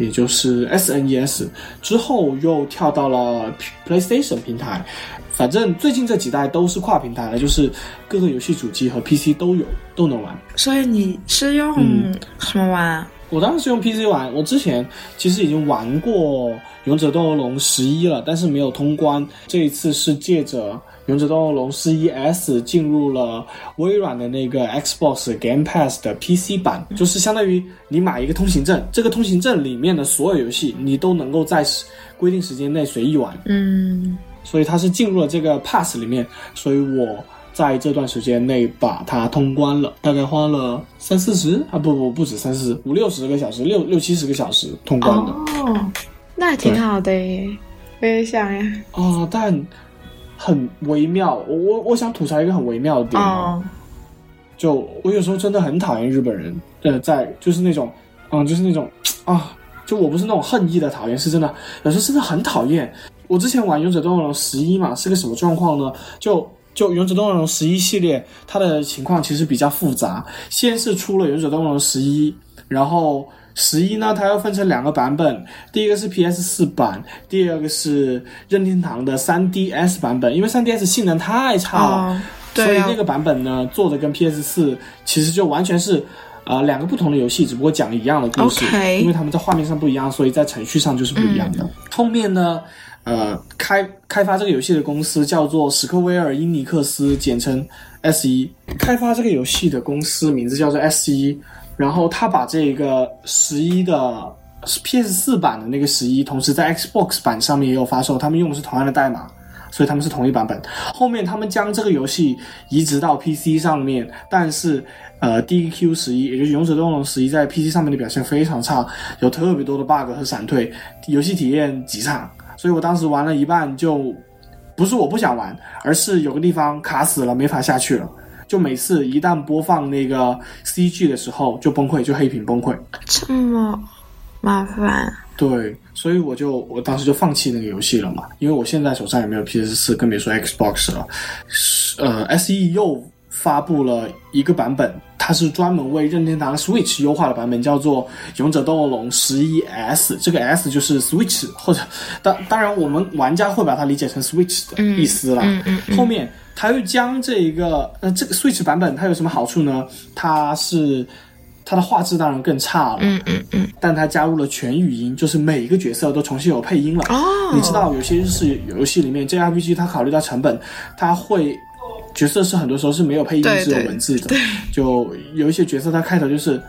也就是 SNES 之后又跳到了 PlayStation 平台，反正最近这几代都是跨平台了，就是各个游戏主机和 PC 都有，都能玩。所以你是用嗯什么玩啊？我当时是用 PC 玩，我之前其实已经玩过《勇者斗恶龙十一》了，但是没有通关。这一次是借着《勇者斗恶龙十一 S》进入了微软的那个 Xbox Game Pass 的 PC 版，就是相当于你买一个通行证，这个通行证里面的所有游戏你都能够在规定时间内随意玩。嗯，所以它是进入了这个 pass 里面，所以我在这段时间内把它通关了，大概花了三四十啊，不不不止三四十，五六十个小时，六六七十个小时通关的哦，那还挺好的耶。我也想呀。哦、但很微妙。我我我想吐槽一个很微妙的点啊，哦，就我有时候真的很讨厌日本人，呃，在就是那种，嗯，就是那种啊，就我不是那种恨意的讨厌，是真的，有时候真的很讨厌。我之前玩《勇者斗恶龙十一》嘛，是个什么状况呢？就就《勇者斗恶龙十一》系列，它的情况其实比较复杂。先是出了《勇者斗恶龙十一》，然后十一呢，它又分成两个版本，第一个是 PS 四版，第二个是任天堂的 3DS 版本。因为 3DS 性能太差了，哦，对啊所以那，个版本呢，做的跟 PS 四其实就完全是。呃，两个不同的游戏，只不过讲一样的故事因为他们在画面上不一样，所以在程序上就是不一样的。后面呢，呃，开开发这个游戏的公司叫做史克威尔英尼克斯，简称 S 一。开发这个游戏的公司名字叫做 S 一，然后他把这个十一的 PS 四版的那个十一，同时在 Xbox 版上面也有发售，他们用的是同样的代码。所以他们是同一版本。后面他们将这个游戏移植到 PC 上面，但是呃，DQ 十一，也就是《勇者斗龙十一》在 PC 上面的表现非常差，有特别多的 bug 和闪退，游戏体验极差。所以我当时玩了一半就，不是我不想玩，而是有个地方卡死了，没法下去了。就每次一旦播放那个 CG 的时候，就崩溃，就黑屏崩溃。这么麻烦。对，所以我就我当时就放弃那个游戏了嘛，因为我现在手上也没有 PS 四，更别说 Xbox 了。是呃，SE 又发布了一个版本，它是专门为任天堂 Switch 优化的版本，叫做《勇者斗恶龙十一 S》。这个 S 就是 Switch，或者当当然我们玩家会把它理解成 Switch 的意思啦。嗯嗯嗯后面它又将这一个呃这个 Switch 版本它有什么好处呢？它是它的画质当然更差了，嗯嗯嗯。但它加入了全语音，就是每一个角色都重新有配音了。哦，你知道有些日式游戏里面 JRPG 它考虑到成本，它会角色是很多时候是没有配音，只有文字的。就有一些角色它开头就是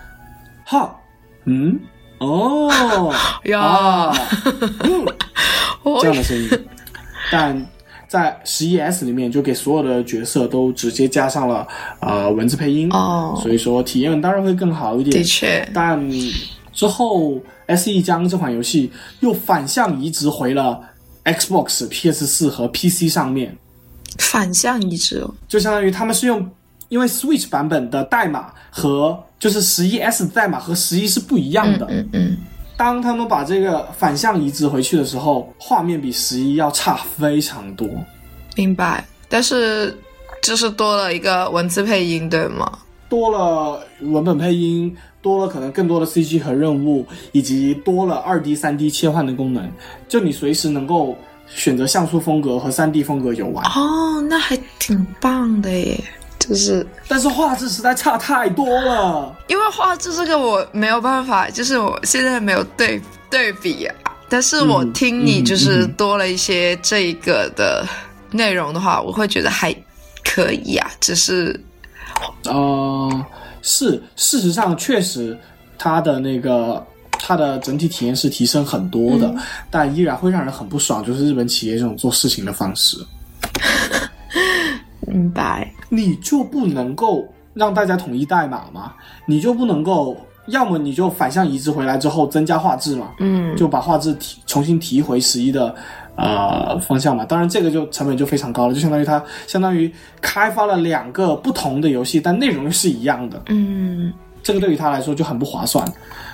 哈，嗯，哦 [LAUGHS] 呀 [LAUGHS] 这样的声音，但。在十一 S 里面，就给所有的角色都直接加上了呃文字配音，哦所以说体验当然会更好一点。的确，但之后 SE 将这款游戏又反向移植回了 Xbox、PS 四和 PC 上面，反向移植哦。就相当于他们是用，因为 Switch 版本的代码和就是十一 S 的代码和十一是不一样的。嗯嗯，当他们把这个反向移植回去的时候，画面比十一要差非常多。明白。但是就是多了一个文字配音，对吗？多了文本配音，多了可能更多的 CG 和任务，以及多了二 D、三 D 切换的功能，就你随时能够选择像素风格和三 D 风格游玩。哦，那还挺棒的耶。就是但是画质实在差太多了。因为画质这个我没有办法，就是我现在没有对对比啊。但是我嗯听你嗯就是嗯多了一些这个的内容的话，我会觉得还可以啊。只是呃，是，事实上确实，它的那个它的整体体验是提升很多的，嗯但依然会让人很不爽，就是日本企业这种做事情的方式。[LAUGHS] 明白。你就不能够让大家统一代码吗？你就不能够，要么你就反向移植回来之后增加画质嘛，嗯，就把画质提重新提回十一的呃方向嘛。当然这个就成本就非常高了，就相当于它相当于开发了两个不同的游戏，但内容是一样的。嗯这个对于他来说就很不划算，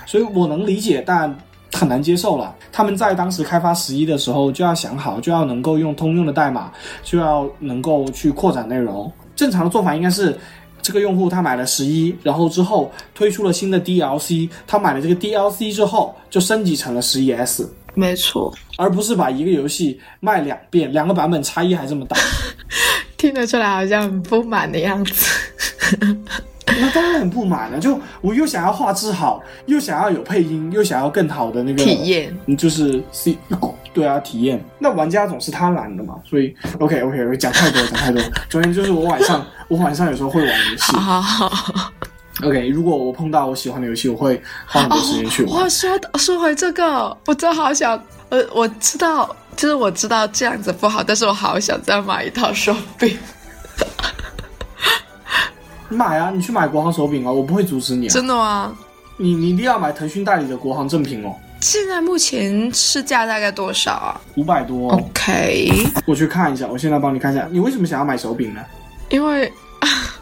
所以我能理解，但很难接受了。他们在当时开发十一的时候就要想好，就要能够用通用的代码，就要能够去扩展内容。正常的做法应该是，这个用户他买了十一，然后之后推出了新的 DLC，他买了这个 DLC 之后就升级成了十一 S，没错，而不是把一个游戏卖两遍，两个版本差异还这么大。[LAUGHS] 听得出来好像很不满的样子。那当然很不满了，就我又想要画质好，又想要有配音，又想要更好的那个体验，嗯就是 C 对啊体验。那玩家总是贪婪的嘛，所以 OK OK，我讲太多讲太多。总而言之，就是我晚上我晚上有时候会玩游戏。好好好。OK，如果我碰到我喜欢的游戏，我会花很多时间去玩。哇，说说回这个，我真的好想，呃，我知道，就是我知道这样子不好，但是我好想再买一套手柄，你买啊，你去买国行手柄啊，我不会阻止你啊。真的吗？你你一定要买腾讯代理的国行正品哦，现在目前市价大概多少啊五百多、哦。？OK，我去看一下，我现在帮你看一下，你为什么想要买手柄呢？因为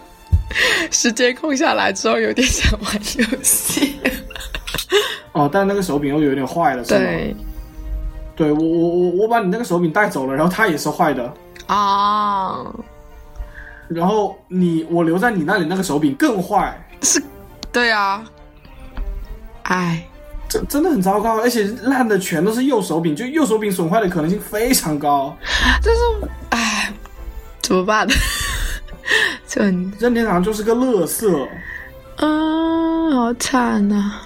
[LAUGHS] 时间空下来之后，有点想玩游戏。[LAUGHS] 哦，但那个手柄又有点坏了，是吗？对对我我我我把你那个手柄带走了，然后它也是坏的，啊，然后你我留在你那里那个手柄更坏，是对啊，哎，这真的很糟糕，而且烂的全都是右手柄，就右手柄损坏的可能性非常高。但是哎，怎么办？[LAUGHS] 就很任天堂就是个乐色，嗯，好惨呐、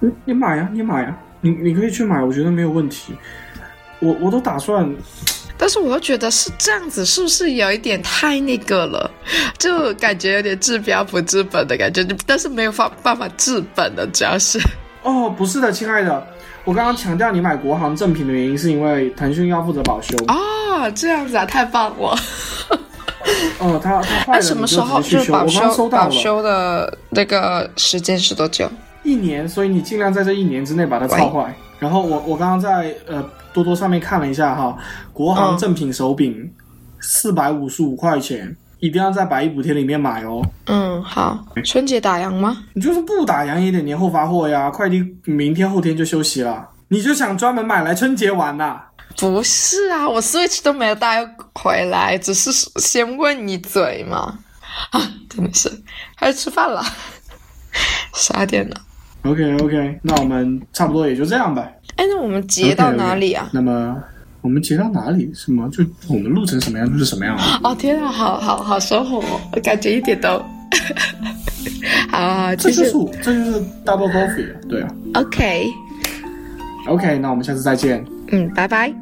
你你买呀、你买呀、你你可以去买，我觉得没有问题。我我都打算，但是我又觉得是这样子，是不是有一点太那个了？就感觉有点治标不治本的感觉，但是没有法办法治本的，主要是哦，不是的，亲爱的，我刚刚强调你买国行正品的原因，是因为腾讯要负责保修。啊，这样子啊，太棒了！哦，它它坏那了，什么时候你就直接去修？保我刚收到了，保修的那个时间是多久？一年，所以你尽量在这一年之内把它操坏。然后我我刚刚在呃多多上面看了一下哈，国行嗯正品手柄四百五十五块钱，一定要在百亿补贴里面买哦。嗯，好，春节打烊吗？你就是不打烊也得年后发货呀，快递明天后天就休息了。你就想专门买来春节玩呐、不是啊，我 Switch 都没有带回来，只是先问你嘴嘛。啊，真的是，还是吃饭了，[LAUGHS] 十二点了。OK OK，那我们差不多也就这样吧。哎，那我们截到哪里啊？那么我们截到哪里？什么？就我们录成什么样就是什么样了。哦天啊，好好好收获哦，我感觉一点都，[LAUGHS] 好这就是我这就是 double coffee，对啊。OK，OK，那我们下次再见，嗯，拜拜，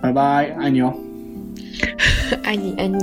拜拜，爱你哦。爱 [LAUGHS] 你爱你。